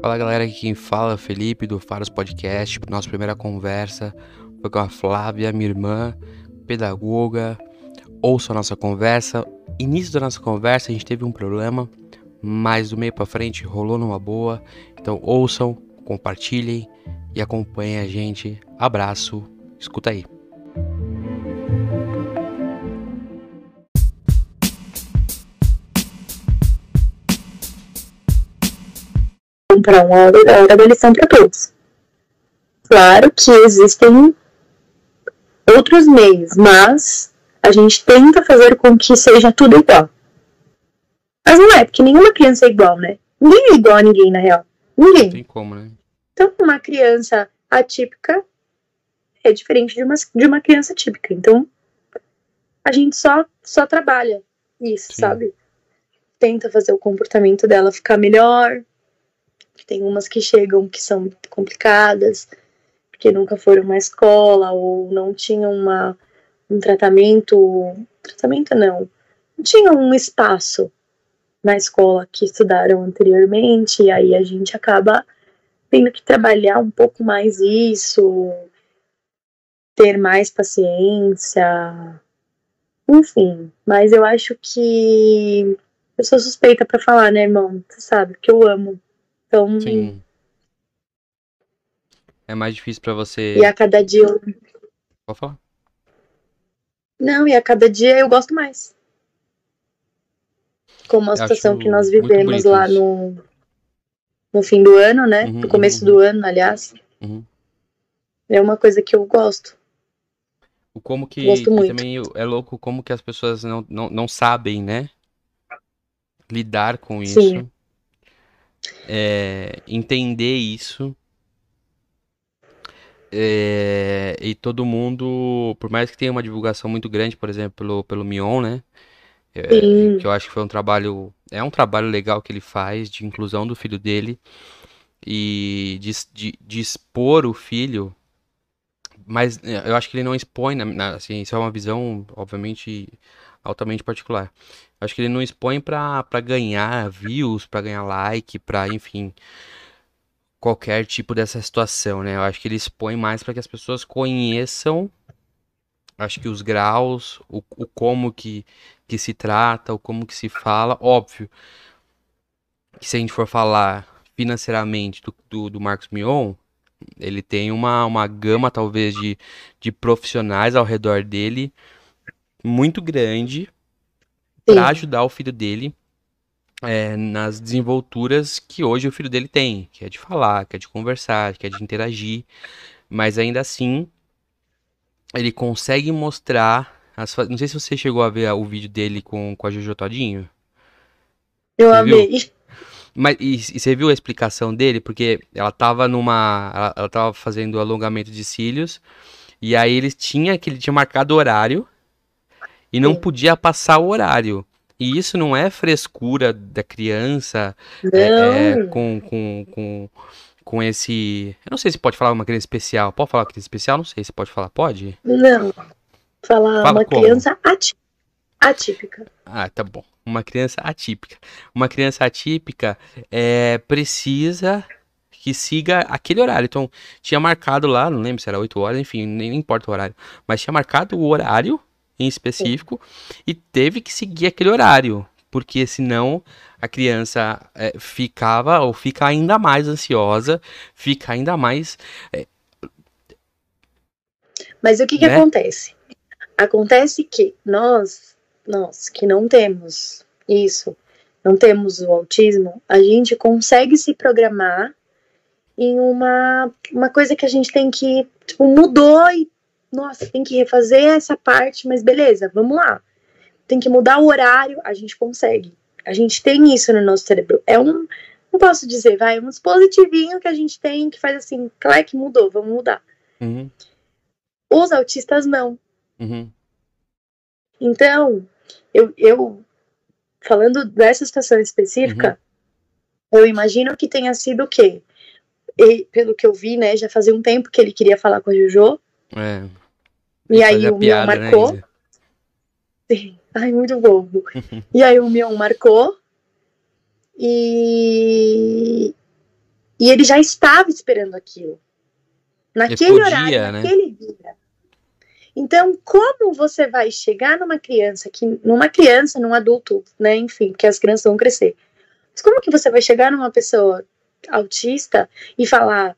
Fala galera, aqui quem fala é Felipe do Faros Podcast. Nossa primeira conversa foi com a Flávia, minha irmã, pedagoga. Ouça a nossa conversa. Início da nossa conversa a gente teve um problema, mas do meio para frente rolou numa boa. Então ouçam, compartilhem e acompanhem a gente. Abraço, escuta aí. Para hora, hora da lição para todos. Claro que existem outros meios, mas a gente tenta fazer com que seja tudo igual. Mas não é, porque nenhuma criança é igual, né? Ninguém é igual a ninguém, na real. Ninguém. Tem como, né? Então, uma criança atípica é diferente de uma, de uma criança típica. Então, a gente só, só trabalha isso, Sim. sabe? Tenta fazer o comportamento dela ficar melhor, tem umas que chegam que são complicadas, porque nunca foram uma escola ou não tinham uma, um tratamento. Tratamento não. Não tinham um espaço na escola que estudaram anteriormente, e aí a gente acaba tendo que trabalhar um pouco mais isso, ter mais paciência, enfim. Mas eu acho que eu sou suspeita para falar, né, irmão? Você sabe que eu amo então. Sim. É mais difícil para você. E a cada dia. Eu... Pode falar? Não, e a cada dia eu gosto mais. Como a situação que nós vivemos lá no, no fim do ano, né? Uhum, no começo uhum. do ano, aliás. Uhum. É uma coisa que eu gosto. O como que, gosto muito. também é louco como que as pessoas não, não, não sabem, né? Lidar com isso. É, entender isso. É, e todo mundo, por mais que tenha uma divulgação muito grande, por exemplo, pelo, pelo Mion, né? É, que eu acho que foi um trabalho. É um trabalho legal que ele faz de inclusão do filho dele e de, de, de expor o filho. Mas é, eu acho que ele não expõe, na, na, assim, isso é uma visão, obviamente, altamente particular. Acho que ele não expõe pra ganhar views, pra ganhar like, pra, enfim, qualquer tipo dessa situação, né? Eu acho que ele expõe mais para que as pessoas conheçam, acho que os graus, o, o como que, que se trata, o como que se fala. Óbvio que se a gente for falar financeiramente do, do, do Marcos Mion, ele tem uma, uma gama, talvez, de, de profissionais ao redor dele muito grande para ajudar o filho dele é, nas desenvolturas que hoje o filho dele tem, que é de falar, que é de conversar, que é de interagir, mas ainda assim ele consegue mostrar as, não sei se você chegou a ver o vídeo dele com, com a Jojo Todinho. Eu amei. Mas e, e, você viu a explicação dele? Porque ela tava numa. Ela, ela tava fazendo alongamento de cílios. E aí ele tinha que ele tinha marcado horário e não Sim. podia passar o horário. E isso não é frescura da criança é, é, com, com, com, com esse. Eu não sei se pode falar uma criança especial. Pode falar criança especial? Não sei se pode falar. Pode? Não. Falar Fala uma como? criança atípica. Ah, tá bom. Uma criança atípica. Uma criança atípica é, precisa que siga aquele horário. Então, tinha marcado lá, não lembro se era 8 horas, enfim, nem importa o horário. Mas tinha marcado o horário em específico Sim. e teve que seguir aquele horário, porque senão a criança é, ficava ou fica ainda mais ansiosa, fica ainda mais. É... Mas o que, que né? acontece? Acontece que nós, nós que não temos isso, não temos o autismo, a gente consegue se programar em uma, uma coisa que a gente tem que, tipo, mudou e nossa, tem que refazer essa parte, mas beleza, vamos lá. Tem que mudar o horário, a gente consegue. A gente tem isso no nosso cérebro. É um, não posso dizer, vai, um dispositivinho que a gente tem que faz assim, que mudou, vamos mudar. Uhum. Os autistas não. Uhum. Então, eu, eu, falando dessa situação específica, uhum. eu imagino que tenha sido o quê? E, pelo que eu vi, né, já fazia um tempo que ele queria falar com a Jojo. É. E aí o Mion marcou. Né, Sim. Ai, muito bobo. e aí o Mion marcou. E. E ele já estava esperando aquilo. Naquele podia, horário, né? naquele dia. Então, como você vai chegar numa criança, que numa criança, num adulto, né, enfim, que as crianças vão crescer. Mas como que você vai chegar numa pessoa autista e falar: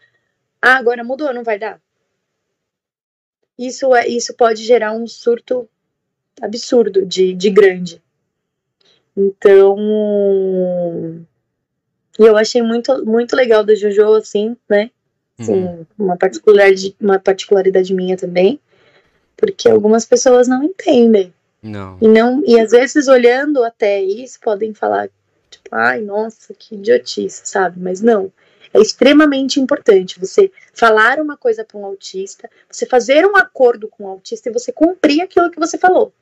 "Ah, agora mudou, não vai dar"? Isso é, isso pode gerar um surto absurdo de, de grande. Então, eu achei muito, muito legal do Jojo, assim, né? Assim, uhum. uma, particularidade, uma particularidade minha também, porque algumas pessoas não entendem. Não. E, não, e às vezes, olhando até isso, podem falar, tipo, ai, nossa, que idiotice, sabe? Mas não. É extremamente importante você falar uma coisa para um autista, você fazer um acordo com o autista e você cumprir aquilo que você falou.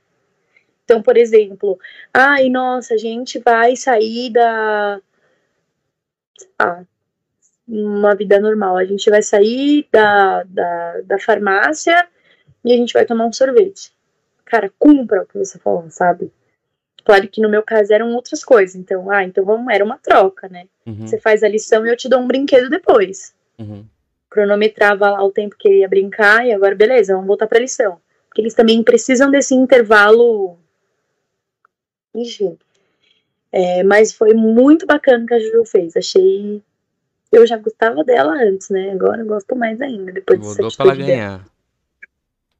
Então, por exemplo, ai, nossa, a gente vai sair da. Ah, uma vida normal. A gente vai sair da, da, da farmácia e a gente vai tomar um sorvete. Cara, cumpra o que você falou, sabe? Claro que no meu caso eram outras coisas. Então, ah, então vamos, era uma troca, né? Uhum. Você faz a lição e eu te dou um brinquedo depois. Uhum. Cronometrava lá o tempo que ele ia brincar e agora, beleza, vamos voltar pra lição. Porque eles também precisam desse intervalo enfim. É, mas foi muito bacana que a Juju fez. Achei. Eu já gostava dela antes, né? Agora eu gosto mais ainda. Depois Mudou pra ela ganhar.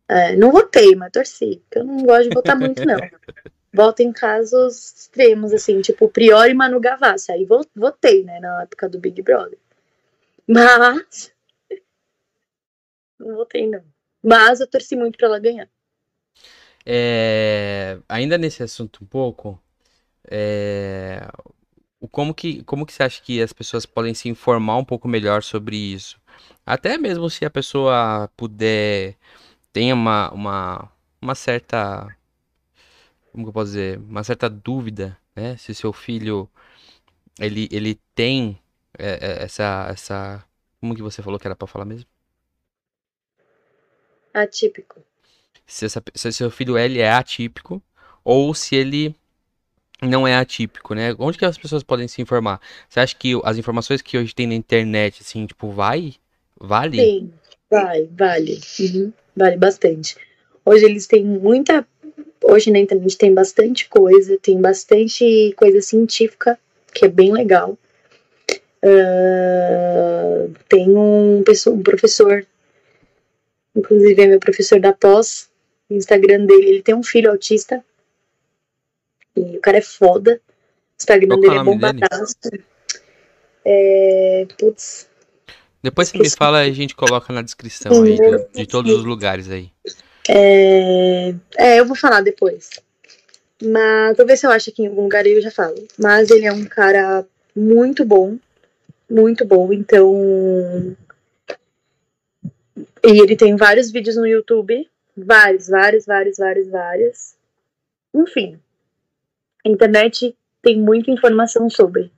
É, não votei, mas torci. Porque eu não gosto de votar muito, não. Voto em casos extremos, assim, tipo Priori e Manu Gavassi. Aí votei, né? Na época do Big Brother. Mas. Não votei, não. Mas eu torci muito pra ela ganhar. É, ainda nesse assunto um pouco, é, como, que, como que você acha que as pessoas podem se informar um pouco melhor sobre isso? Até mesmo se a pessoa puder, tenha uma, uma, uma certa, como que eu posso dizer, uma certa dúvida, né? Se seu filho, ele, ele tem é, é essa, essa, como que você falou que era para falar mesmo? Atípico se, essa, se seu filho ele é atípico ou se ele não é atípico, né? Onde que as pessoas podem se informar? Você acha que as informações que hoje tem na internet, assim, tipo, vai? Vale? Sim, vai, vale. Uhum, vale bastante. Hoje eles têm muita. Hoje na internet tem bastante coisa, tem bastante coisa científica, que é bem legal. Uh, tem um, um professor, inclusive é meu professor da pós, o Instagram dele, ele tem um filho autista. E o cara é foda. O Instagram Qual dele é bombadaço. É. Putz. Depois você me fala a gente coloca na descrição aí de, de todos os lugares aí. É... é, eu vou falar depois. Mas vou ver se eu acho aqui em algum lugar e eu já falo. Mas ele é um cara muito bom. Muito bom. Então. E ele tem vários vídeos no YouTube Vários, vários, vários, vários, vários. Enfim, a internet tem muita informação sobre.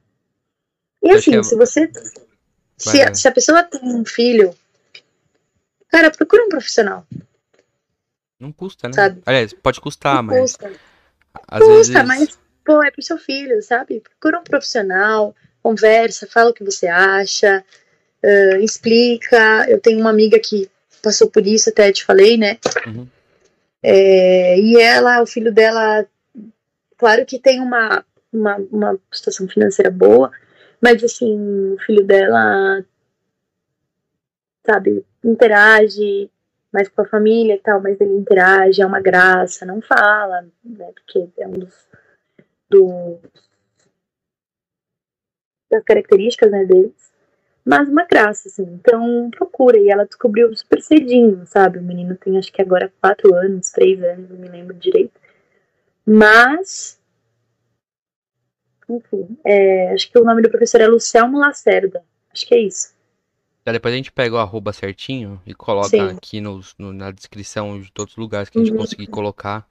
E assim, é... se você. Se a, se a, pessoa tem um filho, cara, procura um profissional. Não custa, né? Sabe? Aliás, pode custar, Não mas. Custa, Às custa vezes... mas, pô, é pro seu filho, sabe? Procura um profissional, conversa, fala o que você acha, uh, explica. Eu tenho uma amiga que passou por isso, até te falei, né? Uhum. É, e ela, o filho dela, claro que tem uma, uma, uma situação financeira boa, mas assim, o filho dela, sabe, interage mais com a família e tal, mas ele interage, é uma graça, não fala, né? Porque é um dos, do, das características né, deles mas uma graça, assim. Então, procura. E ela descobriu super cedinho, sabe? O menino tem acho que agora quatro anos, três anos, não me lembro direito. Mas. Enfim, é, acho que o nome do professor é Lucelmo Lacerda. Acho que é isso. Já depois a gente pega o arroba certinho e coloca Sim. aqui no, no, na descrição de todos os lugares que a gente uhum. conseguir colocar.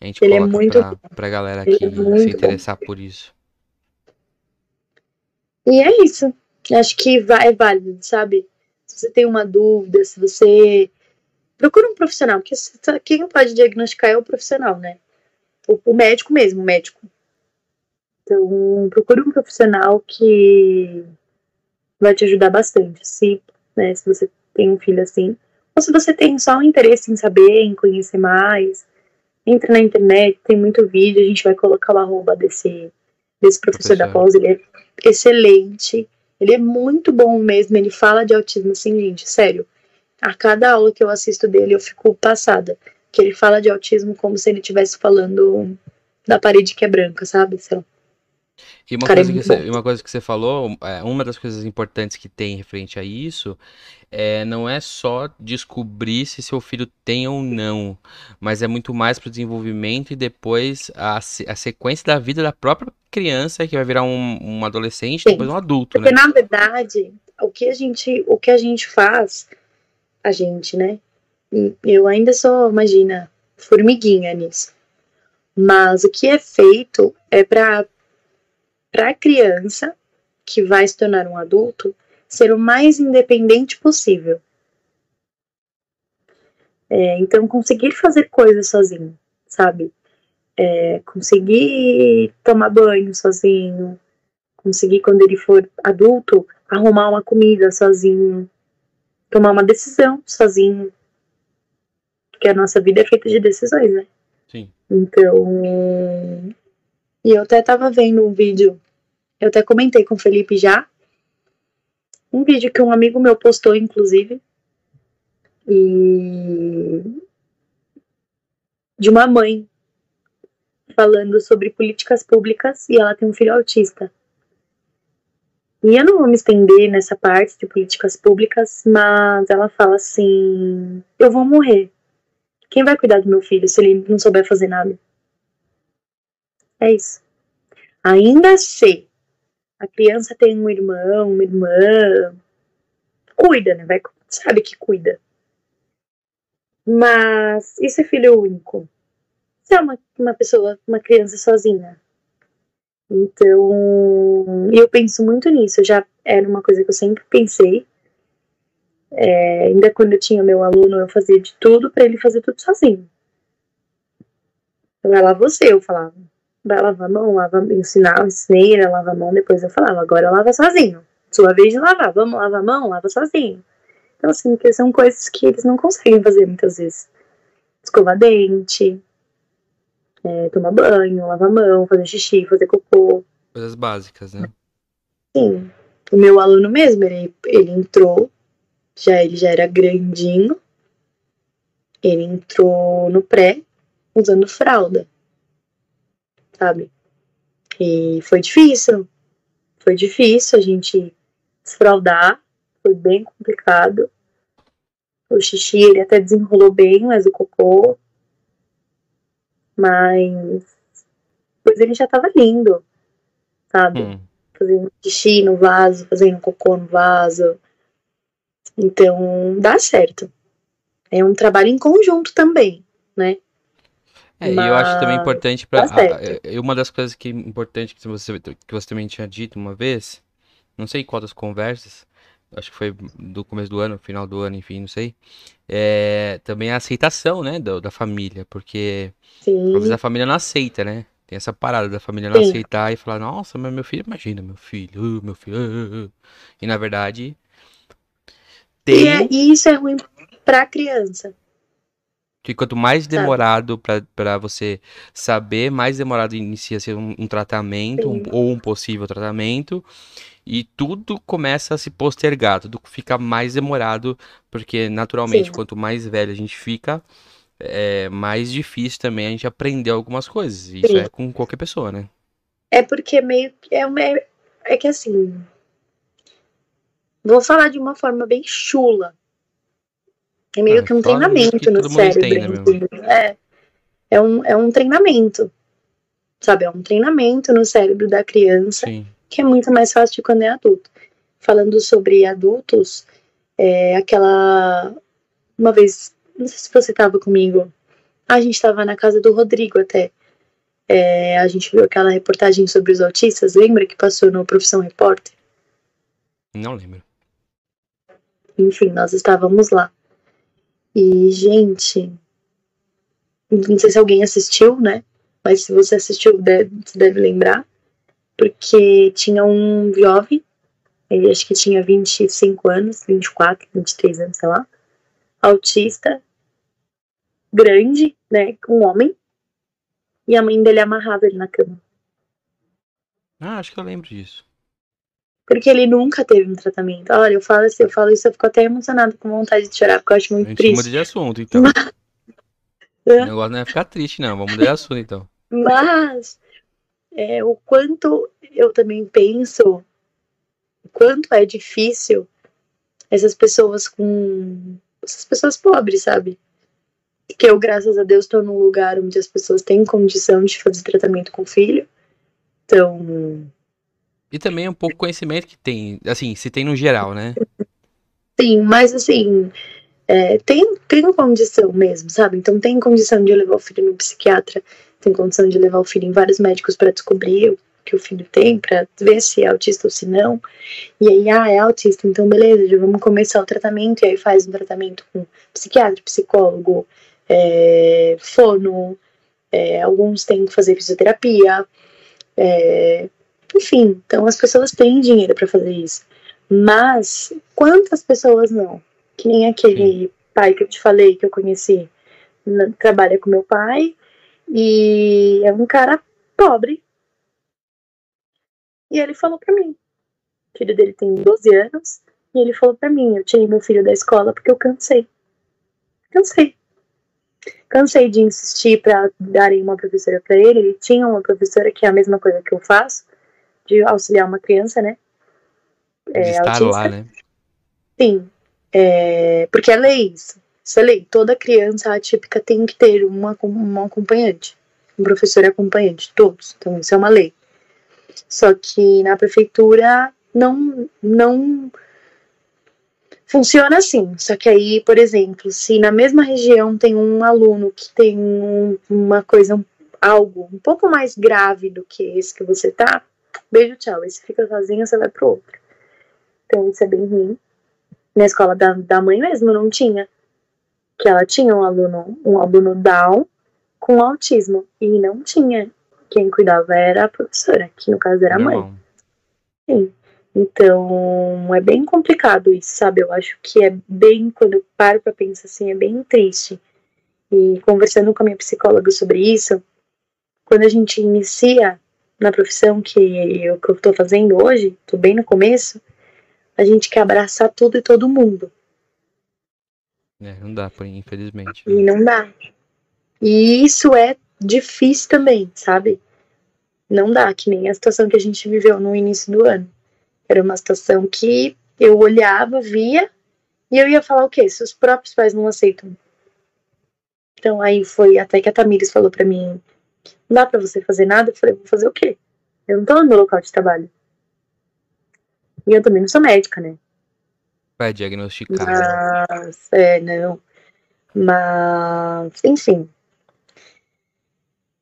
A gente Ele é coloca é muito pra, pra galera aqui é se interessar bom. por isso. E é isso. Acho que vai, é válido, sabe? Se você tem uma dúvida, se você. Procura um profissional, porque tá, quem pode diagnosticar é o profissional, né? O, o médico mesmo, o médico. Então, procure um profissional que vai te ajudar bastante. Se, né, se você tem um filho assim, ou se você tem só um interesse em saber, em conhecer mais, entra na internet, tem muito vídeo, a gente vai colocar o arroba desse, desse professor, da pós, ele é excelente, ele é muito bom mesmo, ele fala de autismo assim, gente, sério. A cada aula que eu assisto dele, eu fico passada. Que ele fala de autismo como se ele estivesse falando da parede que é branca, sabe? Sei lá. E uma, Cara, é coisa, é que você, uma coisa que você falou, é, uma das coisas importantes que tem referente a isso é, não é só descobrir se seu filho tem ou não, mas é muito mais para o desenvolvimento e depois a, a sequência da vida da própria criança, que vai virar um, um adolescente, Sim. depois um adulto, Porque, né? na verdade, o que a gente, o que a gente faz, a gente, né? Eu ainda sou, imagina, formiguinha nisso. Mas o que é feito é para para a criança que vai se tornar um adulto ser o mais independente possível. É, então, conseguir fazer coisas sozinho, sabe? É, conseguir tomar banho sozinho, conseguir, quando ele for adulto, arrumar uma comida sozinho, tomar uma decisão sozinho. Porque a nossa vida é feita de decisões, né? Sim. Então. E eu até tava vendo um vídeo, eu até comentei com o Felipe já, um vídeo que um amigo meu postou, inclusive, e de uma mãe falando sobre políticas públicas e ela tem um filho autista. E eu não vou me estender nessa parte de políticas públicas, mas ela fala assim: eu vou morrer. Quem vai cuidar do meu filho se ele não souber fazer nada? É isso. Ainda se a criança tem um irmão, uma irmã, cuida, né? Vai, sabe que cuida. Mas se é filho único? Se é uma, uma pessoa, uma criança sozinha? Então, eu penso muito nisso. Já era uma coisa que eu sempre pensei. É, ainda quando eu tinha meu aluno, eu fazia de tudo para ele fazer tudo sozinho. Vai lá você, eu falava vai lavar a mão, lava, ensinar, ensinei ele a lavar a mão, depois eu falava, agora lava sozinho. Sua vez de lavar, vamos lavar a mão, lava sozinho. Então, assim, que são coisas que eles não conseguem fazer muitas vezes. Escovar dente, é, tomar banho, lavar a mão, fazer xixi, fazer cocô. Coisas básicas, né? Sim. O meu aluno mesmo, ele, ele entrou, já ele já era grandinho, ele entrou no pré usando fralda sabe? E foi difícil. Foi difícil a gente desfraudar. Foi bem complicado. O xixi ele até desenrolou bem, mas o cocô. Mas. Depois ele já tava lindo, sabe? Hum. Fazendo xixi no vaso, fazendo cocô no vaso. Então, dá certo. É um trabalho em conjunto também, né? É, Mas... eu acho também importante para tá é, uma das coisas que é importante que você que você também tinha dito uma vez, não sei qual das conversas, acho que foi do começo do ano, final do ano, enfim, não sei. É também a aceitação, né, da, da família, porque Sim. às vezes a família não aceita, né? Tem essa parada da família não Sim. aceitar e falar, nossa, mas meu filho, imagina, meu filho, uh, meu filho. Uh, uh. E na verdade. Tem... E, é, e isso é ruim pra criança. Que quanto mais demorado para você saber, mais demorado inicia ser um, um tratamento um, ou um possível tratamento. E tudo começa a se postergar, tudo fica mais demorado, porque naturalmente, Sim. quanto mais velho a gente fica, é mais difícil também a gente aprender algumas coisas. Isso Sim. é com qualquer pessoa, né? É porque meio é uma, é que assim, vou falar de uma forma bem chula, é meio ah, que um treinamento que no cérebro. Tem, né, é, é, um, é um treinamento. Sabe? É um treinamento no cérebro da criança Sim. que é muito mais fácil de quando é adulto. Falando sobre adultos, é aquela. Uma vez, não sei se você estava comigo. A gente estava na casa do Rodrigo até. É, a gente viu aquela reportagem sobre os autistas, lembra que passou no Profissão Repórter? Não lembro. Enfim, nós estávamos lá. E, gente, não sei se alguém assistiu, né? Mas se você assistiu, deve, você deve lembrar. Porque tinha um jovem ele acho que tinha 25 anos, 24, 23 anos, sei lá. Autista, grande, né? Um homem. E a mãe dele amarrava ele na cama. Ah, acho que eu lembro disso. Porque ele nunca teve um tratamento. Olha, eu falo assim, eu falo isso, eu fico até emocionado com vontade de chorar, porque eu acho muito triste. Muda de assunto, então. o negócio não é ficar triste, não. Vamos mudar de assunto, então. Mas é, o quanto eu também penso o quanto é difícil essas pessoas com. essas pessoas pobres, sabe? Que eu, graças a Deus, estou num lugar onde as pessoas têm condição de fazer tratamento com o filho. Então. E também um pouco conhecimento que tem, assim, se tem no geral, né? Sim, mas assim, é, tem, tem condição mesmo, sabe? Então tem condição de levar o filho no psiquiatra, tem condição de levar o filho em vários médicos para descobrir o que o filho tem, para ver se é autista ou se não. E aí, ah, é autista, então beleza, já vamos começar o tratamento, e aí faz um tratamento com psiquiatra, psicólogo, é, fono, é, alguns têm que fazer fisioterapia, é, enfim, então as pessoas têm dinheiro para fazer isso. Mas quantas pessoas não? Que nem aquele Sim. pai que eu te falei que eu conheci, trabalha com meu pai e é um cara pobre. E ele falou para mim. O filho dele tem 12 anos e ele falou para mim, eu tirei meu filho da escola porque eu cansei. Cansei. Cansei de insistir para darem uma professora para ele. Ele tinha uma professora que é a mesma coisa que eu faço, de auxiliar uma criança, né? É, de estar autista. lá, né? Sim. É, porque é lei isso. Isso é lei. Toda criança atípica tem que ter uma, uma acompanhante. Um professor acompanhante. Todos. Então, isso é uma lei. Só que na prefeitura não, não Funciona assim, só que aí, por exemplo, se na mesma região tem um aluno que tem um, uma coisa, algo um pouco mais grave do que esse que você tá, beijo, tchau. Esse fica sozinho, você vai pro outro. Então isso é bem ruim. Na escola da, da mãe mesmo não tinha. Que ela tinha um aluno, um aluno Down com autismo. E não tinha. Quem cuidava era a professora, que no caso era a mãe. Sim. Então, é bem complicado isso, sabe? Eu acho que é bem, quando eu paro pra pensar assim, é bem triste. E conversando com a minha psicóloga sobre isso, quando a gente inicia na profissão que eu, que eu tô fazendo hoje, tô bem no começo, a gente quer abraçar tudo e todo mundo. É, não dá, infelizmente. E não dá. E isso é difícil também, sabe? Não dá, que nem a situação que a gente viveu no início do ano. Era uma situação que eu olhava, via, e eu ia falar o quê? Se os próprios pais não aceitam. Então aí foi até que a Tamires falou para mim: não dá pra você fazer nada? Eu falei: vou fazer o quê? Eu não tô no meu local de trabalho. E eu também não sou médica, né? Vai diagnosticar. Mas, é, não. Mas, enfim.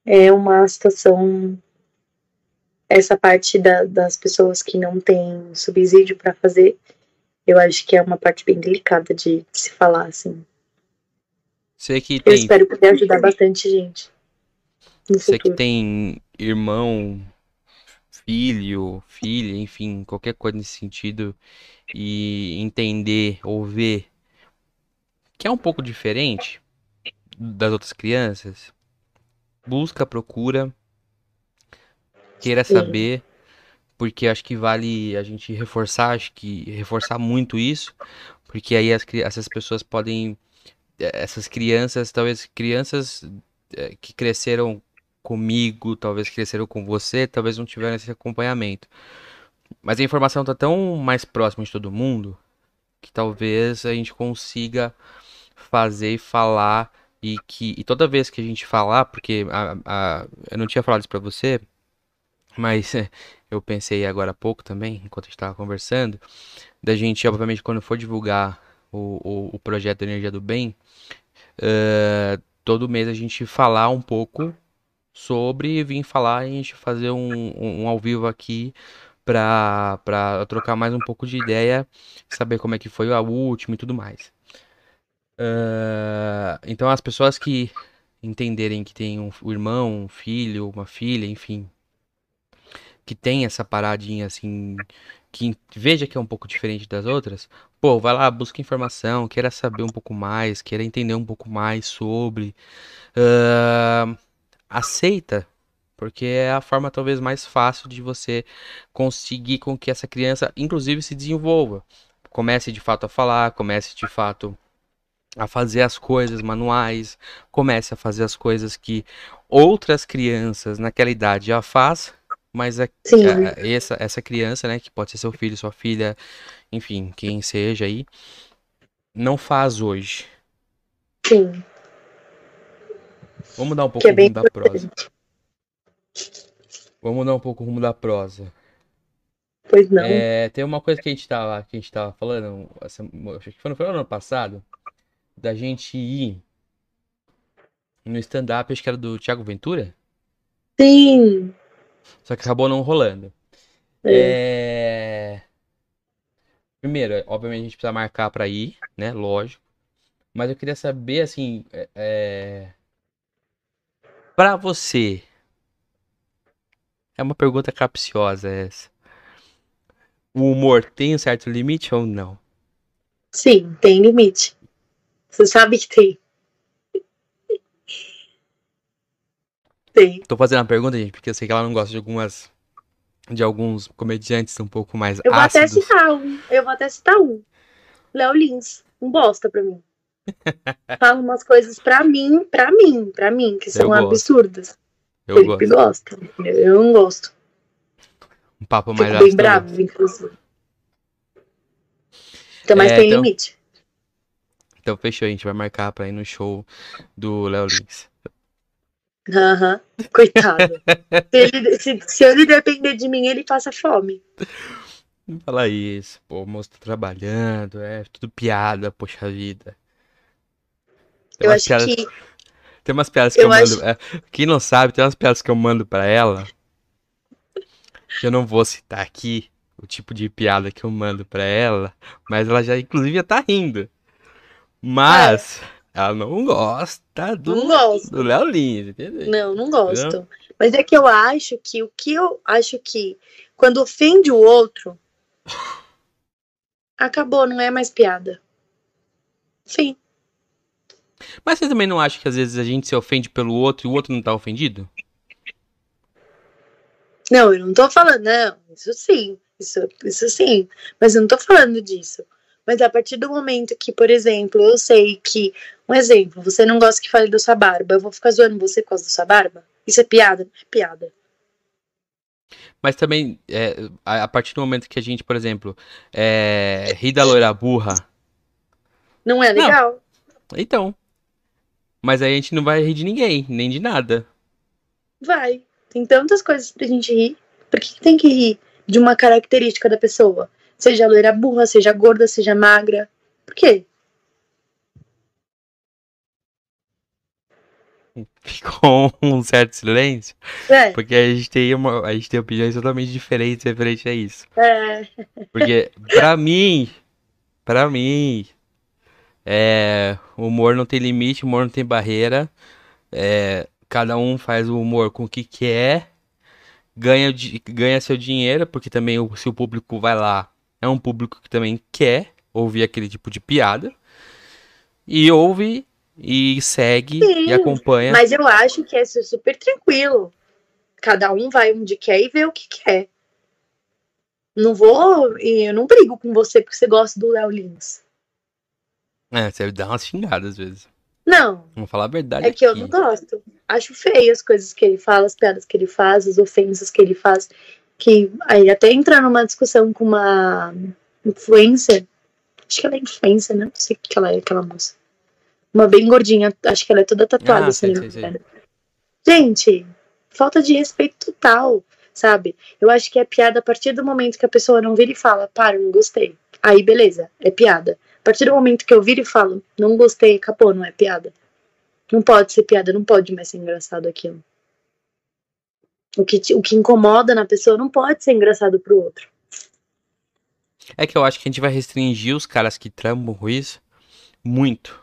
É uma situação essa parte da, das pessoas que não têm subsídio para fazer, eu acho que é uma parte bem delicada de, de se falar, assim. Sei que eu tem... espero poder ajudar bastante gente. Sei que tem irmão, filho, filha, enfim, qualquer coisa nesse sentido, e entender ou ver que é um pouco diferente das outras crianças, busca, procura, queira saber, porque acho que vale a gente reforçar, acho que reforçar muito isso, porque aí as, essas pessoas podem, eh, essas crianças, talvez crianças é, que cresceram comigo, talvez cresceram com você, talvez não tiveram esse acompanhamento. Mas a informação está tão mais próxima de todo mundo que talvez a gente consiga fazer e falar e que e toda vez que a gente falar, porque a, a, eu não tinha falado isso para você, mas eu pensei agora há pouco também, enquanto estava conversando, da gente, obviamente, quando for divulgar o, o, o projeto Energia do Bem, uh, todo mês a gente falar um pouco sobre, vir falar e a gente fazer um, um, um ao vivo aqui para trocar mais um pouco de ideia, saber como é que foi a última e tudo mais. Uh, então as pessoas que entenderem que tem um, um irmão, um filho, uma filha, enfim, que tem essa paradinha assim, que veja que é um pouco diferente das outras, pô, vai lá, busca informação, queira saber um pouco mais, queira entender um pouco mais sobre. Uh, aceita, porque é a forma talvez mais fácil de você conseguir com que essa criança, inclusive, se desenvolva. Comece de fato a falar, comece de fato a fazer as coisas manuais, comece a fazer as coisas que outras crianças naquela idade já faz, mas a, a, essa, essa criança, né, que pode ser seu filho, sua filha, enfim, quem seja aí, não faz hoje. Sim. Vamos dar um pouco é o rumo da prosa. Vamos dar um pouco o rumo da prosa. Pois não. É, tem uma coisa que a gente tava, que a gente tava falando, acho que foi no ano passado, da gente ir no stand-up, acho que era do Thiago Ventura. Sim. Só que acabou não rolando. É. É... Primeiro, obviamente a gente precisa marcar para ir, né? Lógico. Mas eu queria saber, assim, é... para você, é uma pergunta capciosa essa. O humor tem um certo limite ou não? Sim, tem limite. Você sabe que tem. Tem. Tô fazendo uma pergunta, gente, porque eu sei que ela não gosta de algumas. De alguns comediantes um pouco mais Eu vou ácidos. até citar um. Eu vou até citar um. Léo Lins. Um bosta pra mim. Fala umas coisas pra mim, pra mim, pra mim, que são absurdas. Eu Felipe gosto. gosta. Eu não gosto. Um papo mais Fico bem bravo, inclusive. Então, mas é, tem então... limite. Então fechou, a gente vai marcar pra ir no show do Léo Lins. Aham, uhum. coitado. se, ele, se, se, ele depender de mim, ele passa fome. Não fala isso, pô, o moço tá trabalhando, é tudo piada, poxa vida. Tem eu acho piadas, que. Tem umas piadas que eu, eu mando. Acho... É, quem não sabe, tem umas piadas que eu mando pra ela. Que eu não vou citar aqui o tipo de piada que eu mando pra ela, mas ela já, inclusive, já tá rindo. Mas é. ela não gosta do, não do Léo Lins, entendeu? Não, não gosto. Entendeu? Mas é que eu acho que o que eu acho que quando ofende o outro, acabou, não é mais piada. Sim. Mas você também não acha que às vezes a gente se ofende pelo outro e o outro não tá ofendido? Não, eu não tô falando, não, isso sim, isso, isso sim, mas eu não tô falando disso. Mas a partir do momento que, por exemplo, eu sei que, um exemplo, você não gosta que fale da sua barba, eu vou ficar zoando você por causa da sua barba? Isso é piada? Não é piada. Mas também, é, a partir do momento que a gente, por exemplo, é, ri da loira burra. Não é legal. Não. Então. Mas aí a gente não vai rir de ninguém, nem de nada. Vai. Tem tantas coisas pra gente rir. Por que tem que rir de uma característica da pessoa? Seja loira burra, seja gorda, seja magra. Por quê? Ficou um certo silêncio. É. Porque a gente tem uma, a gente tem opiniões totalmente diferentes referente a isso. É. Porque, pra mim, pra mim, é, o humor não tem limite, o humor não tem barreira. É, cada um faz o humor com o que quer, ganha, ganha seu dinheiro, porque também o, se o público vai lá é um público que também quer ouvir aquele tipo de piada. E ouve e segue Sim, e acompanha. Mas eu acho que é super tranquilo. Cada um vai onde quer e vê o que quer. Não vou. e Eu não brigo com você porque você gosta do Léo Lins. É, você dá umas xingadas às vezes. Não. Vamos falar a verdade. É que eu não gosto. Acho feio as coisas que ele fala, as piadas que ele faz, as ofensas que ele faz que aí até entrar numa discussão com uma influencer, acho que ela é influencer, né? Não sei o que ela é, aquela moça. Uma bem gordinha, acho que ela é toda tatuada, ah, sei, sei, sei. Gente, falta de respeito total, sabe? Eu acho que é piada a partir do momento que a pessoa não vira e fala, para, não gostei. Aí, beleza, é piada. Partir do momento que eu viro e falo, não gostei, acabou, não é piada. Não pode ser piada, não pode mais ser engraçado aquilo. O que, o que incomoda na pessoa não pode ser engraçado pro outro. É que eu acho que a gente vai restringir os caras que trampam com isso muito.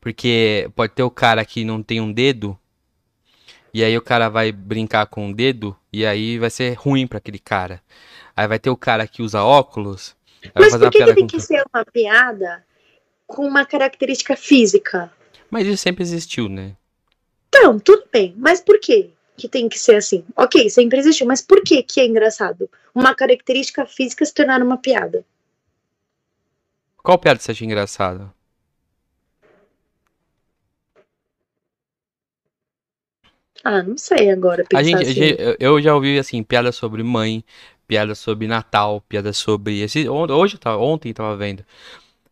Porque pode ter o cara que não tem um dedo E aí o cara vai brincar com o dedo e aí vai ser ruim para aquele cara. Aí vai ter o cara que usa óculos. Mas por que, que tem que ser uma piada com uma característica física? Mas isso sempre existiu, né? Então, tudo bem. Mas por que que tem que ser assim? Ok, sempre existiu, mas por que que é engraçado? Uma característica física se tornar uma piada. Qual piada você acha engraçada? Ah, não sei agora. A gente, assim. a gente, eu já ouvi assim piada sobre mãe, piada sobre Natal, piada sobre esse hoje ontem tava vendo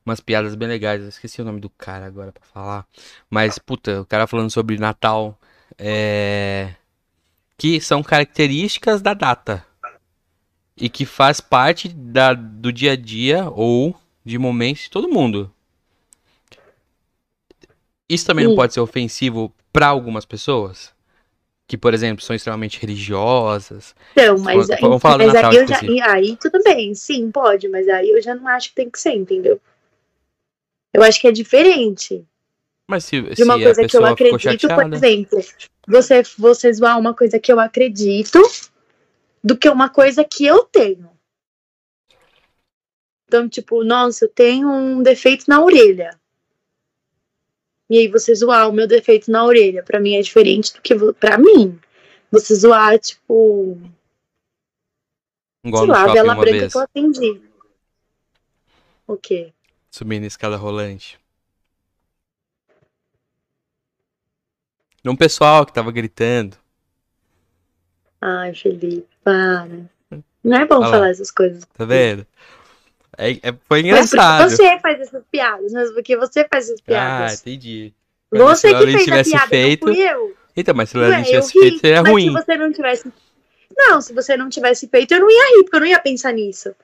umas piadas bem legais. Eu esqueci o nome do cara agora para falar, mas puta, o cara falando sobre Natal, é que são características da data e que faz parte da, do dia a dia ou de momentos de todo mundo. Isso também Sim. não pode ser ofensivo para algumas pessoas? Que, por exemplo, são extremamente religiosas. Então, mas, vamos falar mas Natal aí, já, aí tudo bem, sim, pode, mas aí eu já não acho que tem que ser, entendeu? Eu acho que é diferente. Mas se, de uma se coisa que eu acredito, por exemplo, você, você zoar uma coisa que eu acredito do que uma coisa que eu tenho. Então, tipo, nossa, eu tenho um defeito na orelha. E aí você zoar o meu defeito na orelha, para mim é diferente do que para mim. Você zoar, tipo. Igual sei lá, a vela branca vez. que eu atendi. O quê? Subindo a escada rolante. Um pessoal que tava gritando. Ai, Felipe, para. Não é bom falar essas coisas. Tá vendo? É, é, foi engraçado. Mas você faz essas piadas, mas porque você faz essas piadas. Ah, entendi. você que fez tivesse a piada, feito... não fui eu. Então, mas se o Lelin tivesse feito, seria mas ruim. se você não tivesse... Não, se você não tivesse feito, eu não ia rir, porque eu não ia pensar nisso.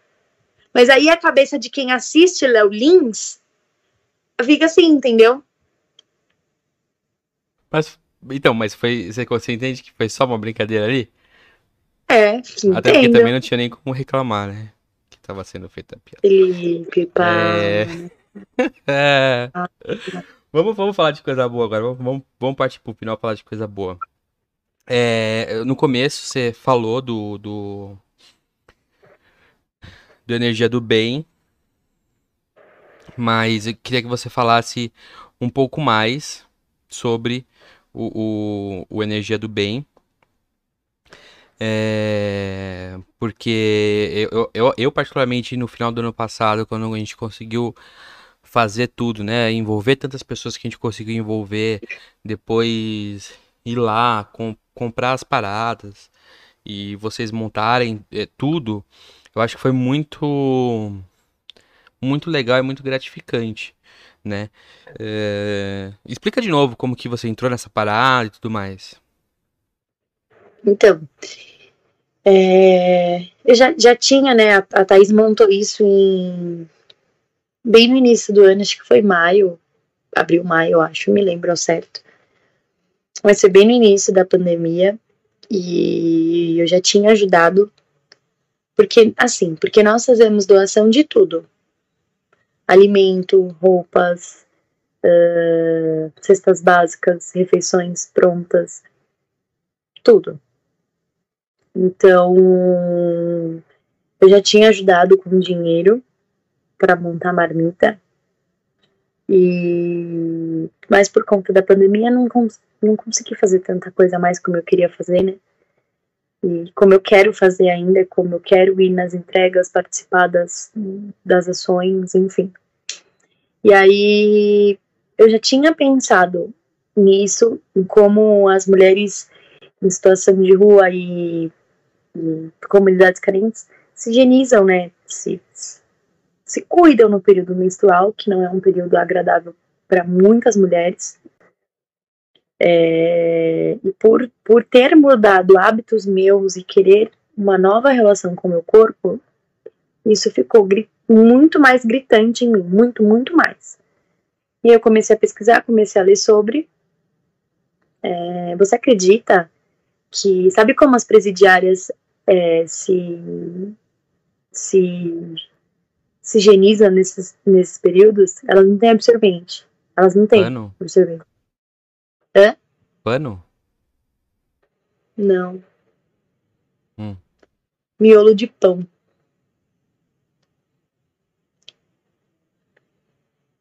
Mas aí a cabeça de quem assiste Léo Lins fica assim, entendeu? Mas, então, mas foi. Você entende que foi só uma brincadeira ali? É, Até porque também não tinha nem como reclamar, né? Estava sendo feita a piada. Felipe, pá. É... é... Vamos, vamos falar de coisa boa agora. Vamos, vamos partir pro final falar de coisa boa. É, no começo você falou do, do, do energia do bem, mas eu queria que você falasse um pouco mais sobre o, o, o energia do bem é, porque eu, eu, eu, particularmente, no final do ano passado, quando a gente conseguiu fazer tudo, né? Envolver tantas pessoas que a gente conseguiu envolver, depois ir lá, com, comprar as paradas e vocês montarem é, tudo, eu acho que foi muito, muito legal e muito gratificante, né? É, explica de novo como que você entrou nessa parada e tudo mais. Então, é, eu já, já tinha, né? A, a Thaís montou isso em bem no início do ano, acho que foi maio, abril, maio, acho, me lembro ao certo. Mas foi bem no início da pandemia e eu já tinha ajudado, porque, assim, porque nós fazemos doação de tudo: alimento, roupas, uh, cestas básicas, refeições prontas, tudo. Então, eu já tinha ajudado com dinheiro para montar a marmita. E mas por conta da pandemia não, cons não consegui fazer tanta coisa mais como eu queria fazer, né? E como eu quero fazer ainda, como eu quero ir nas entregas, participar das, das ações, enfim. E aí eu já tinha pensado nisso, em como as mulheres em situação de rua e comunidades carentes se higienizam, né? Se, se cuidam no período menstrual, que não é um período agradável para muitas mulheres. É, e por, por ter mudado hábitos meus e querer uma nova relação com o meu corpo, isso ficou muito mais gritante em mim, muito, muito mais. E eu comecei a pesquisar, comecei a ler sobre. É, você acredita que, sabe como as presidiárias é, se, se, se higieniza nesses, nesses períodos, elas não têm absorvente. Elas não têm Pano? absorvente. Hã? Pano? Não. Hum. Miolo de pão.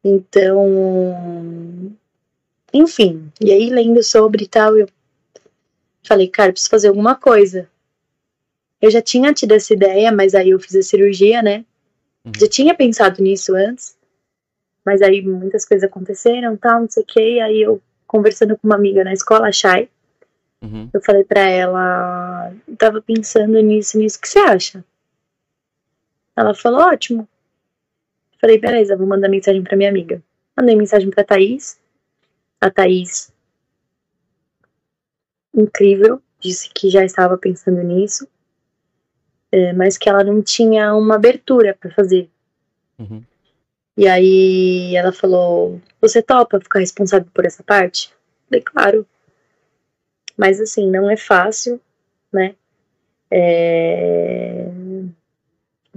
Então, enfim, e aí lendo sobre e tal, eu falei, cara, preciso fazer alguma coisa. Eu já tinha tido essa ideia, mas aí eu fiz a cirurgia, né? Uhum. Já tinha pensado nisso antes, mas aí muitas coisas aconteceram, tal, não sei o que, e aí eu conversando com uma amiga na escola, a Chay, uhum. eu falei pra ela, eu tava pensando nisso, nisso, o que você acha? Ela falou, ótimo. Falei, beleza, vou mandar mensagem pra minha amiga. Mandei mensagem pra Thaís. A Thaís, incrível, disse que já estava pensando nisso, mas que ela não tinha uma abertura para fazer. Uhum. E aí ela falou: Você topa ficar responsável por essa parte? Falei, claro. Mas assim, não é fácil, né? É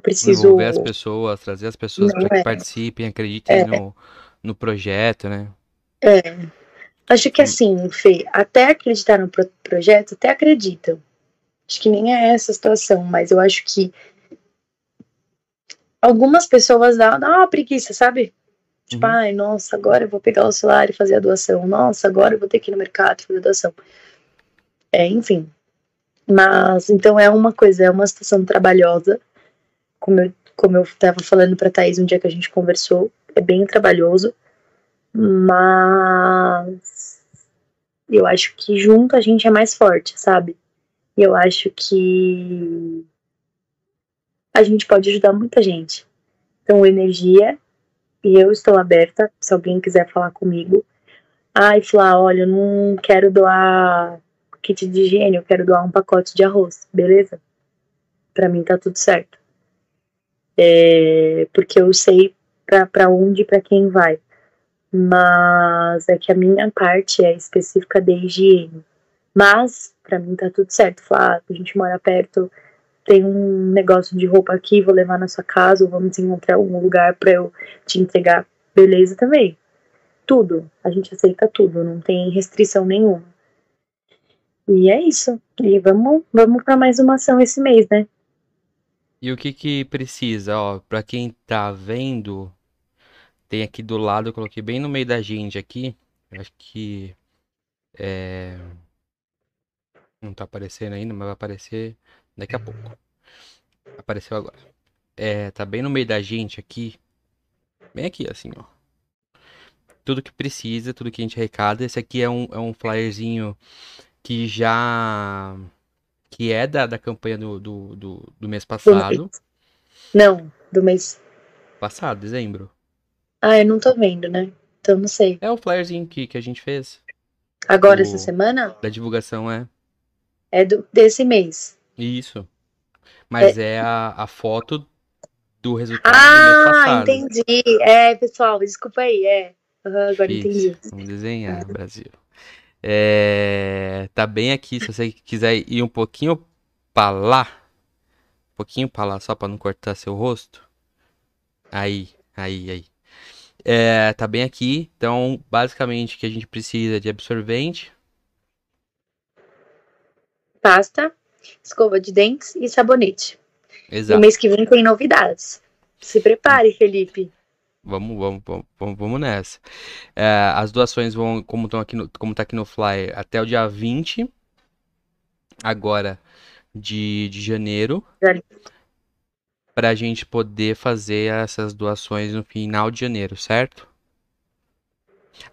preciso. Envolver as pessoas, trazer as pessoas para que é. participem, acreditem é. no, no projeto, né? É. Acho que assim, Fê, até acreditar no pro projeto, até acreditam. Acho que nem é essa a situação, mas eu acho que algumas pessoas dão, dão uma preguiça, sabe? Tipo, uhum. ai, nossa, agora eu vou pegar o celular e fazer a doação. Nossa, agora eu vou ter que ir no mercado fazer a doação. É, enfim. Mas, então é uma coisa, é uma situação trabalhosa como eu, como eu tava falando pra Thaís um dia que a gente conversou, é bem trabalhoso, mas eu acho que junto a gente é mais forte, sabe? E eu acho que a gente pode ajudar muita gente. Então, energia, e eu estou aberta, se alguém quiser falar comigo. Ai, falar, olha, eu não quero doar kit de higiene, eu quero doar um pacote de arroz, beleza? Pra mim tá tudo certo é, porque eu sei para onde e para quem vai. Mas é que a minha parte é específica de higiene. Mas, para mim tá tudo certo. Falar, ah, a gente mora perto, tem um negócio de roupa aqui, vou levar na sua casa, ou vamos encontrar algum lugar para eu te entregar. Beleza também. Tudo. A gente aceita tudo, não tem restrição nenhuma. E é isso. E vamos, vamos para mais uma ação esse mês, né? E o que que precisa, ó, pra quem tá vendo, tem aqui do lado, eu coloquei bem no meio da gente aqui, acho que é... Não tá aparecendo ainda, mas vai aparecer daqui a pouco. Apareceu agora. É, tá bem no meio da gente aqui, bem aqui assim, ó. Tudo que precisa, tudo que a gente arrecada. Esse aqui é um, é um flyerzinho que já que é da, da campanha do, do, do, do mês passado. Não, do mês passado, dezembro. Ah, eu não tô vendo, né? Então não sei. É o flyerzinho que, que a gente fez. Agora, essa semana? Da divulgação, é. É do, desse mês. Isso. Mas é, é a, a foto do resultado ah, do mês passado. Entendi. É, pessoal, desculpa aí, é. Uhum, agora Isso. entendi. Vamos desenhar, Brasil. É, tá bem aqui, se você quiser ir um pouquinho para lá, um pouquinho para lá, só para não cortar seu rosto. Aí, aí, aí. É, tá bem aqui, então basicamente o que a gente precisa de absorvente. Pasta, escova de dentes e sabonete. Exato. No mês que vem tem novidades. Se prepare, Felipe. Vamos, vamos, vamos, vamos nessa. É, as doações vão, como estão aqui no, como tá aqui no flyer, até o dia 20 agora de, de janeiro. Para a gente poder fazer essas doações no final de janeiro, certo?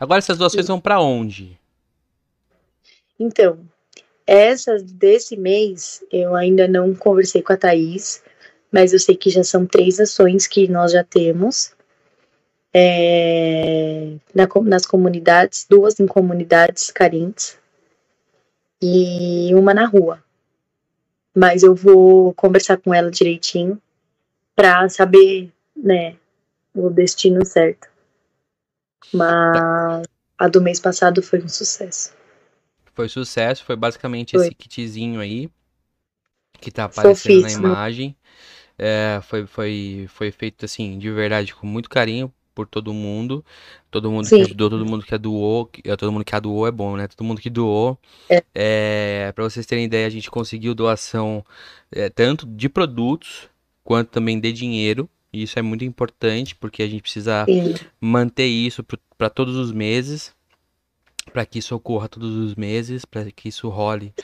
Agora essas doações Sim. vão para onde? Então, essas desse mês eu ainda não conversei com a Thaís, mas eu sei que já são três ações que nós já temos é, na, nas comunidades, duas em comunidades carentes e uma na rua. Mas eu vou conversar com ela direitinho para saber, né, o destino certo. Mas a do mês passado foi um sucesso. Foi sucesso, foi basicamente foi. esse kitzinho aí que tá aparecendo Fofíssimo. na imagem. É, foi, foi, foi feito assim, de verdade, com muito carinho por todo mundo. Todo mundo Sim. que ajudou, todo mundo que doou. É, todo mundo que doou é bom, né? Todo mundo que doou. É. é para vocês terem ideia, a gente conseguiu doação é, tanto de produtos quanto também de dinheiro. E isso é muito importante porque a gente precisa Sim. manter isso para todos os meses, para que isso ocorra todos os meses, para que isso role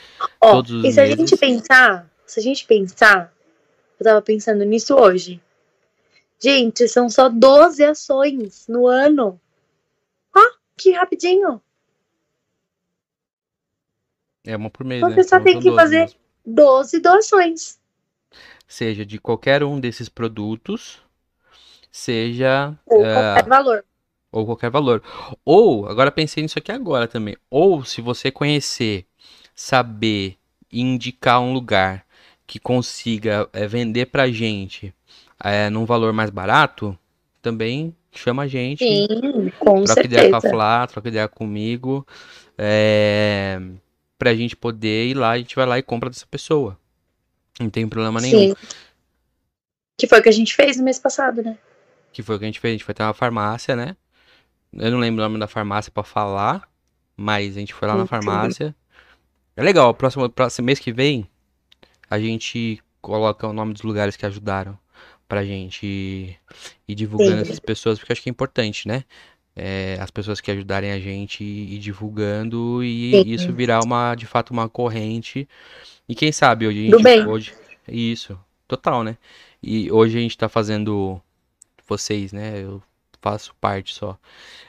oh, todos os meses. E se meses. a gente pensar, se a gente pensar, eu tava pensando nisso hoje. Gente, são só 12 ações no ano. Ah, que rapidinho. É uma por mês, Você né? só tem que fazer mesmo. 12 doações seja de qualquer um desses produtos, seja. Ou uh, qualquer valor. Ou qualquer valor. Ou, agora pensei nisso aqui agora também. Ou se você conhecer, saber indicar um lugar que consiga é, vender pra gente é, num valor mais barato, também chama a gente. Sim, com troca certeza. ideia com a Flá, troca ideia comigo. É, pra gente poder ir lá, a gente vai lá e compra dessa pessoa. Não tem problema nenhum. Sim. Que foi o que a gente fez no mês passado, né? Que foi o que a gente fez. A gente foi até uma farmácia, né? Eu não lembro o nome da farmácia para falar, mas a gente foi lá na farmácia. É legal, próximo, próximo mês que vem a gente coloca o nome dos lugares que ajudaram pra gente ir, ir divulgando Sim. essas pessoas, porque acho que é importante, né? É, as pessoas que ajudarem a gente ir divulgando e Sim. isso virar uma, de fato, uma corrente e quem sabe hoje a gente. Bem. Hoje, isso, total, né? E hoje a gente tá fazendo. Vocês, né? Eu faço parte só.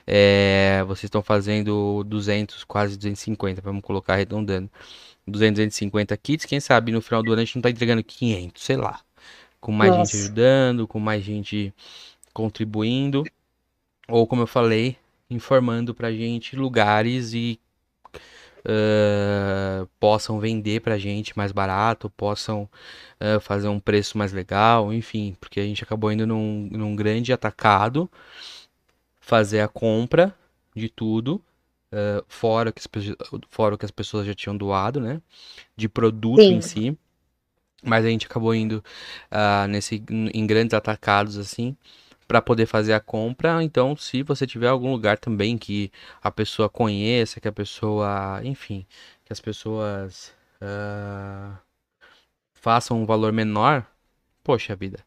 É, vocês estão fazendo 200, quase 250, vamos colocar arredondando. 200, 250 kits, quem sabe no final do ano a gente não tá entregando 500, sei lá. Com mais Nossa. gente ajudando, com mais gente contribuindo. Ou como eu falei, informando pra gente lugares e uh, possam vender pra gente mais barato, possam uh, fazer um preço mais legal, enfim, porque a gente acabou indo num, num grande atacado, fazer a compra de tudo, uh, fora, que as, fora o que as pessoas já tinham doado, né? De produto Sim. em si. Mas a gente acabou indo uh, nesse, em grandes atacados assim para poder fazer a compra. Então, se você tiver algum lugar também que a pessoa conheça, que a pessoa, enfim, que as pessoas uh, façam um valor menor, poxa vida,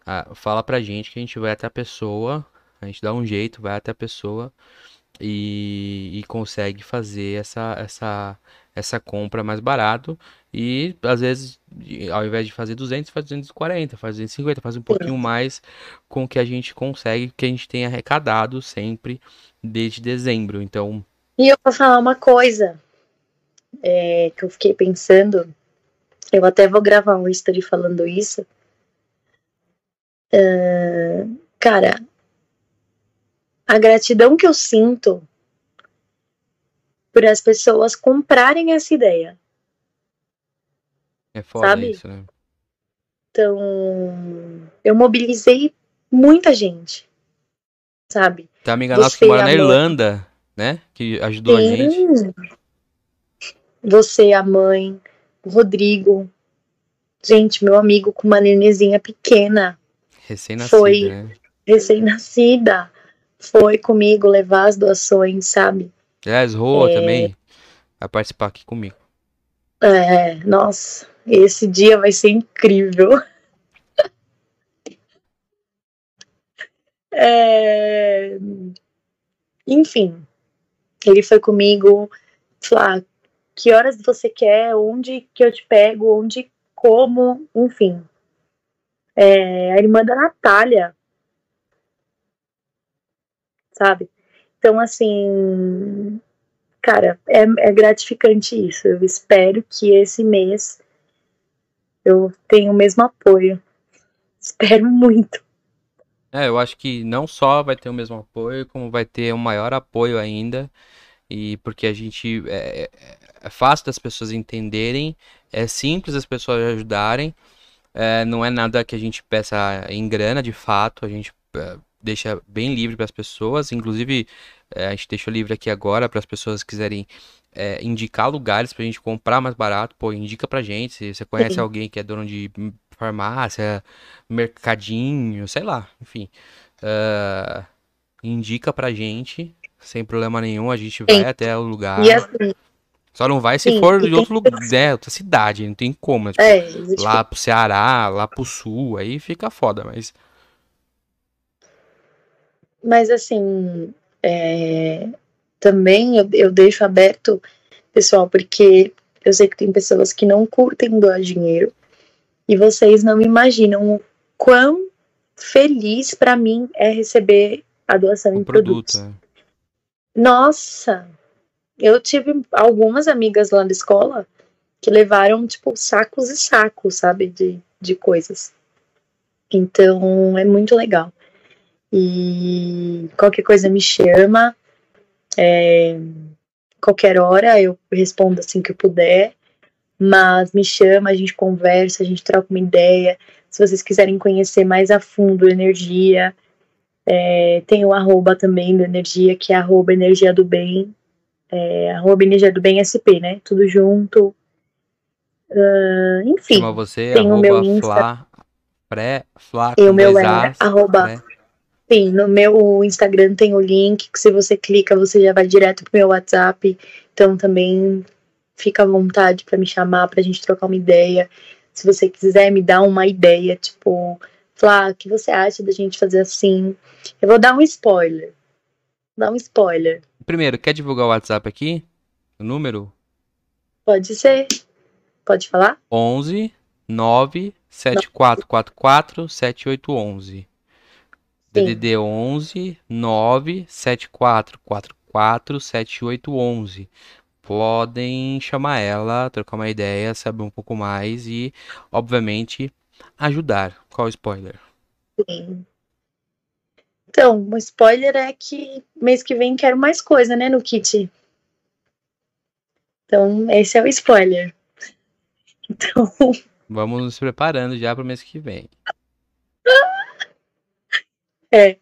uh, fala pra gente que a gente vai até a pessoa, a gente dá um jeito, vai até a pessoa e, e consegue fazer essa, essa, essa compra mais barato e às vezes, ao invés de fazer 200, faz 240, faz 250, faz um pouquinho mais com o que a gente consegue, que a gente tem arrecadado sempre desde dezembro. Então. E eu vou falar uma coisa é, que eu fiquei pensando. Eu até vou gravar um history falando isso. Uh, cara, a gratidão que eu sinto por as pessoas comprarem essa ideia. É foda sabe? isso, né? Então, eu mobilizei muita gente, sabe? Tem uma amiga nossa que mora na Irlanda, né? Que ajudou Sim. a gente. Você, a mãe, o Rodrigo. Gente, meu amigo com uma nenezinha pequena. Recém-nascida, foi né? Recém-nascida. Foi comigo levar as doações, sabe? Aliás, Rô é... também vai participar aqui comigo. É, nossa. Esse dia vai ser incrível. é... Enfim, ele foi comigo falar que horas você quer, onde que eu te pego, onde, como, enfim. É, a irmã da Natália, sabe? Então, assim, cara, é, é gratificante isso. Eu espero que esse mês eu tenho o mesmo apoio. Espero muito. É, eu acho que não só vai ter o mesmo apoio, como vai ter um maior apoio ainda. E porque a gente. É, é, é fácil das pessoas entenderem, é simples as pessoas ajudarem. É, não é nada que a gente peça em grana, de fato. A gente é, deixa bem livre para as pessoas. Inclusive, é, a gente deixou livre aqui agora para as pessoas que quiserem é, indicar lugares pra gente comprar mais barato, pô, indica pra gente. Se você conhece Sim. alguém que é dono de farmácia, mercadinho, sei lá, enfim. Uh, indica pra gente, sem problema nenhum, a gente vai Sim. até o lugar. E assim, só não vai se Sim, for de outro lugar, né, outra cidade, não tem como. Né? Tipo, é, lá pro Ceará, lá pro sul, aí fica foda, mas. Mas assim, é... também eu, eu deixo aberto, pessoal, porque eu sei que tem pessoas que não curtem doar dinheiro e vocês não imaginam o quão feliz para mim é receber a doação o em produto, produtos. É. Nossa, eu tive algumas amigas lá da escola que levaram, tipo, sacos e sacos, sabe, de, de coisas. Então, é muito legal. E qualquer coisa me chama. É, qualquer hora eu respondo assim que eu puder. Mas me chama, a gente conversa, a gente troca uma ideia. Se vocês quiserem conhecer mais a fundo energia, é, tem o arroba também do energia, que é arroba energia do bem é, arroba Energia do Bem SP, né? Tudo junto. Uh, enfim. Chama você, tem o meu Insta. Fla, pré, fla, e o meu é arroba. Pré. Sim, no meu Instagram tem o link, que se você clica, você já vai direto pro meu WhatsApp. Então também fica à vontade para me chamar, pra gente trocar uma ideia. Se você quiser me dar uma ideia, tipo, falar, o que você acha da gente fazer assim? Eu vou dar um spoiler. Vou dar um spoiler. Primeiro, quer divulgar o WhatsApp aqui? O número? Pode ser. Pode falar? 11 9 7444 7811. DDD 11 9 7444 7811. Podem chamar ela, trocar uma ideia, saber um pouco mais e, obviamente, ajudar. Qual o spoiler? Sim. Então, o spoiler é que mês que vem quero mais coisa, né, no kit. Então, esse é o spoiler. Então. Vamos nos preparando já para o mês que vem. É.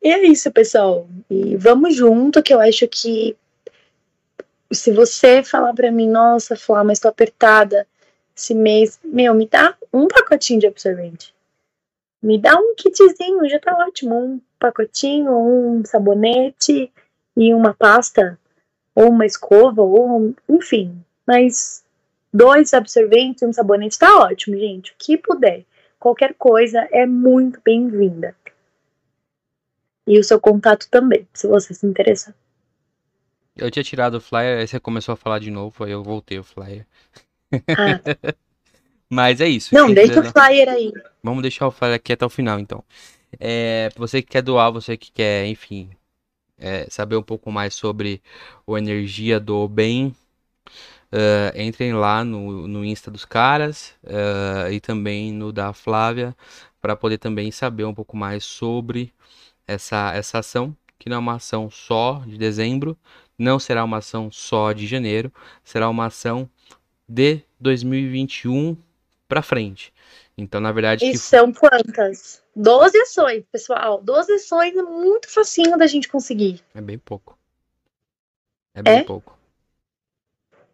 E é isso, pessoal. E vamos junto, que eu acho que se você falar para mim, nossa, Flá, mas tô apertada esse mês, meu, me dá um pacotinho de absorvente. Me dá um kitzinho, já tá ótimo. Um pacotinho, um sabonete e uma pasta, ou uma escova, ou enfim. Mas dois absorventes e um sabonete tá ótimo, gente. O que puder. Qualquer coisa é muito bem-vinda. E o seu contato também, se você se interessar. Eu tinha tirado o flyer, aí você começou a falar de novo, aí eu voltei o flyer. Ah. Mas é isso. Não, deixa quiser... o flyer aí. Vamos deixar o flyer aqui até o final, então. É, você que quer doar, você que quer, enfim, é, saber um pouco mais sobre o Energia do Bem, uh, entrem lá no, no Insta dos caras uh, e também no da Flávia, para poder também saber um pouco mais sobre essa, essa ação, que não é uma ação só de dezembro, não será uma ação só de janeiro, será uma ação de 2021 para frente. Então, na verdade. E que... são quantas? 12 ações, pessoal. 12 ações é muito facinho da gente conseguir. É bem pouco. É bem é? pouco.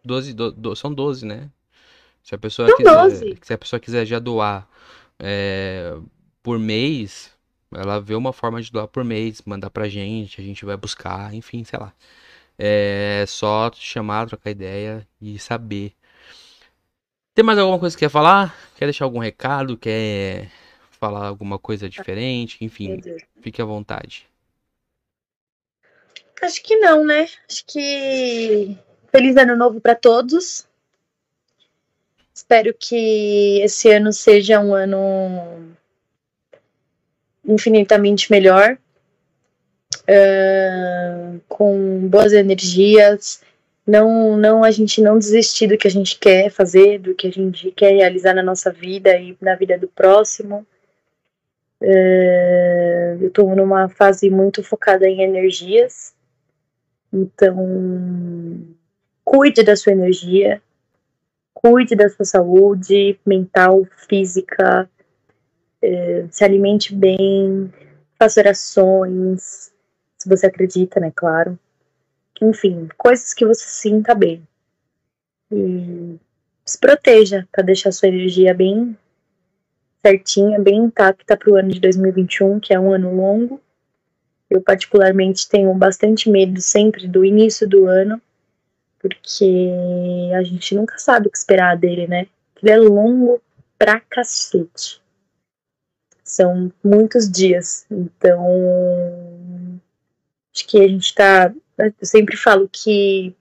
12, do, do, são 12, né? Se a pessoa são quiser, 12. se a pessoa quiser já doar é, por mês, ela vê uma forma de doar por mês, mandar pra gente, a gente vai buscar, enfim, sei lá. É só chamar, trocar ideia e saber tem mais alguma coisa que quer falar? Quer deixar algum recado? Quer falar alguma coisa diferente? Enfim, fique à vontade. Acho que não, né? Acho que feliz ano novo para todos. Espero que esse ano seja um ano infinitamente melhor, uh, com boas energias, não, não a gente não desistir do que a gente quer fazer, do que a gente quer realizar na nossa vida e na vida do próximo. É, eu estou numa fase muito focada em energias, então cuide da sua energia, cuide da sua saúde mental, física, é, se alimente bem, faça orações, se você acredita, né, claro enfim, coisas que você sinta bem. E se proteja para deixar sua energia bem certinha, bem intacta para o ano de 2021, que é um ano longo. Eu, particularmente, tenho bastante medo sempre do início do ano, porque a gente nunca sabe o que esperar dele, né? Ele é longo pra cacete. São muitos dias, então. Acho que a gente tá. Eu sempre falo que.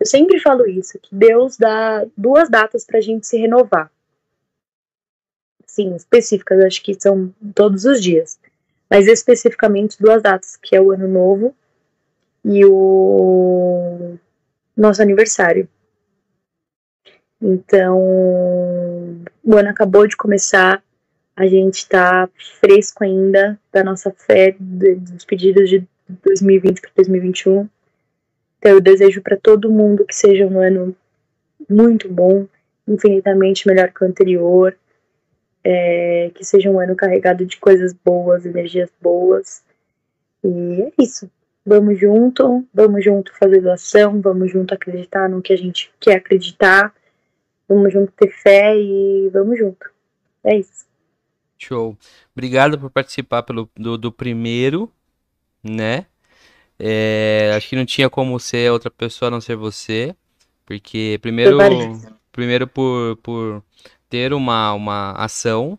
Eu sempre falo isso, que Deus dá duas datas pra gente se renovar. Sim, específicas, acho que são todos os dias mas especificamente duas datas, que é o Ano Novo e o nosso aniversário. Então, o ano acabou de começar, a gente está fresco ainda da nossa fé, dos pedidos de 2020 para 2021. Então, eu desejo para todo mundo que seja um ano muito bom, infinitamente melhor que o anterior, é, que seja um ano carregado de coisas boas, energias boas. E é isso. Vamos junto, vamos junto fazer doação, vamos junto acreditar no que a gente quer acreditar, vamos junto ter fé e vamos junto. É isso. Show. Obrigado por participar pelo, do, do primeiro, né? É, acho que não tinha como ser outra pessoa a não ser você. Porque primeiro, primeiro por, por ter uma, uma ação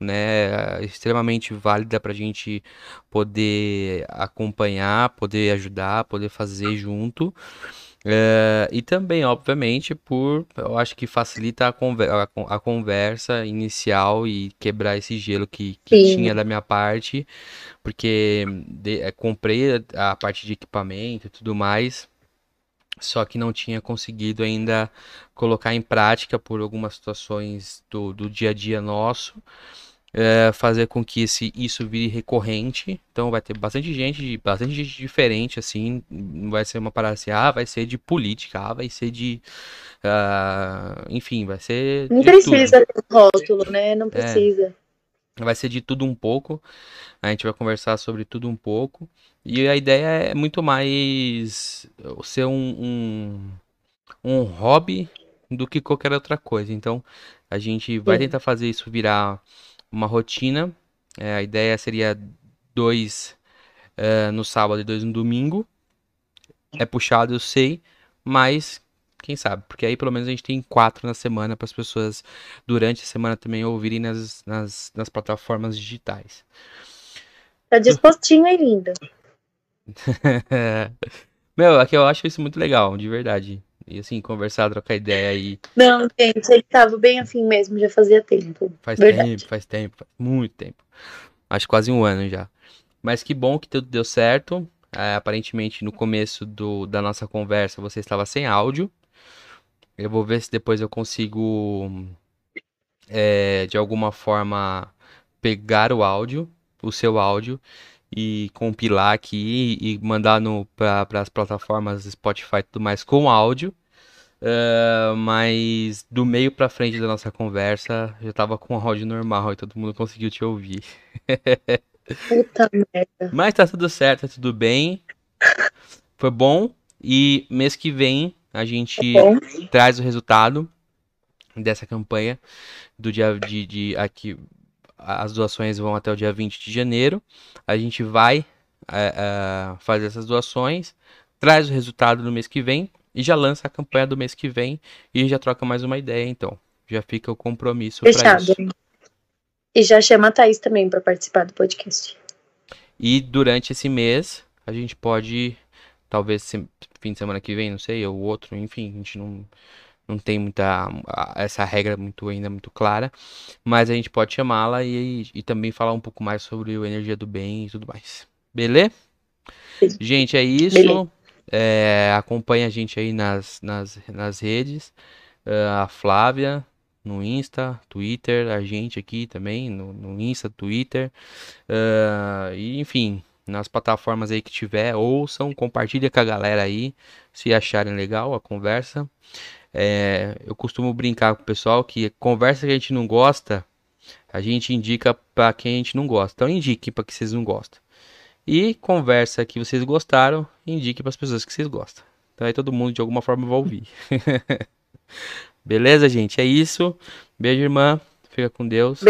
né, extremamente válida para a gente poder acompanhar, poder ajudar, poder fazer junto. É, e também, obviamente, por eu acho que facilita a, conver a, a conversa inicial e quebrar esse gelo que, que tinha da minha parte, porque de, é, comprei a parte de equipamento e tudo mais só que não tinha conseguido ainda colocar em prática por algumas situações do, do dia a dia nosso. É, fazer com que esse, isso vire recorrente. Então vai ter bastante gente, bastante gente diferente, assim. Vai ser uma parada assim, ah, vai ser de política, ah, vai ser de. Uh, enfim, vai ser. Não precisa ter um rótulo, né? Não é. precisa. É, vai ser de tudo um pouco. A gente vai conversar sobre tudo um pouco. E a ideia é muito mais ser um, um, um hobby do que qualquer outra coisa. Então, a gente vai Sim. tentar fazer isso virar uma rotina. É, a ideia seria dois uh, no sábado e dois no domingo. É puxado, eu sei, mas quem sabe? Porque aí pelo menos a gente tem quatro na semana para as pessoas durante a semana também ouvirem nas, nas, nas plataformas digitais. Tá dispostinho aí, lindo. Meu, aqui eu acho isso muito legal, de verdade. E assim, conversar, trocar ideia aí. Não, gente, ele tava bem afim mesmo, já fazia tempo. Faz verdade. tempo, faz tempo, faz muito tempo. Acho quase um ano já. Mas que bom que tudo deu certo. É, aparentemente, no começo do, da nossa conversa, você estava sem áudio. Eu vou ver se depois eu consigo, é, de alguma forma, pegar o áudio, o seu áudio, e compilar aqui e mandar para as plataformas Spotify e tudo mais com áudio. Uh, mas do meio para frente da nossa conversa já tava com áudio normal e todo mundo conseguiu te ouvir. Puta merda. Mas tá tudo certo, tá tudo bem. Foi bom. E mês que vem a gente tá traz o resultado dessa campanha do dia de, de aqui as doações vão até o dia 20 de janeiro. A gente vai é, é, fazer essas doações, traz o resultado no mês que vem e já lança a campanha do mês que vem e já troca mais uma ideia, então. Já fica o compromisso para isso. E já chama a Thaís também para participar do podcast. E durante esse mês, a gente pode, talvez fim de semana que vem, não sei, ou outro, enfim, a gente não não tem muita essa regra muito ainda muito clara, mas a gente pode chamá-la e, e também falar um pouco mais sobre o energia do bem e tudo mais. Beleza? Gente, é isso. É, acompanha a gente aí nas, nas, nas redes. Uh, a Flávia no Insta, Twitter, a gente aqui também no, no Insta, Twitter. Uh, e enfim, nas plataformas aí que tiver, ouçam, compartilha com a galera aí, se acharem legal a conversa. É, eu costumo brincar com o pessoal que conversa que a gente não gosta, a gente indica para quem a gente não gosta. Então indique para que vocês não gostam. E conversa que vocês gostaram, indique para as pessoas que vocês gostam. Então aí todo mundo de alguma forma vai ouvir. Beleza, gente? É isso. Beijo, irmã. Fica com Deus. Beijo.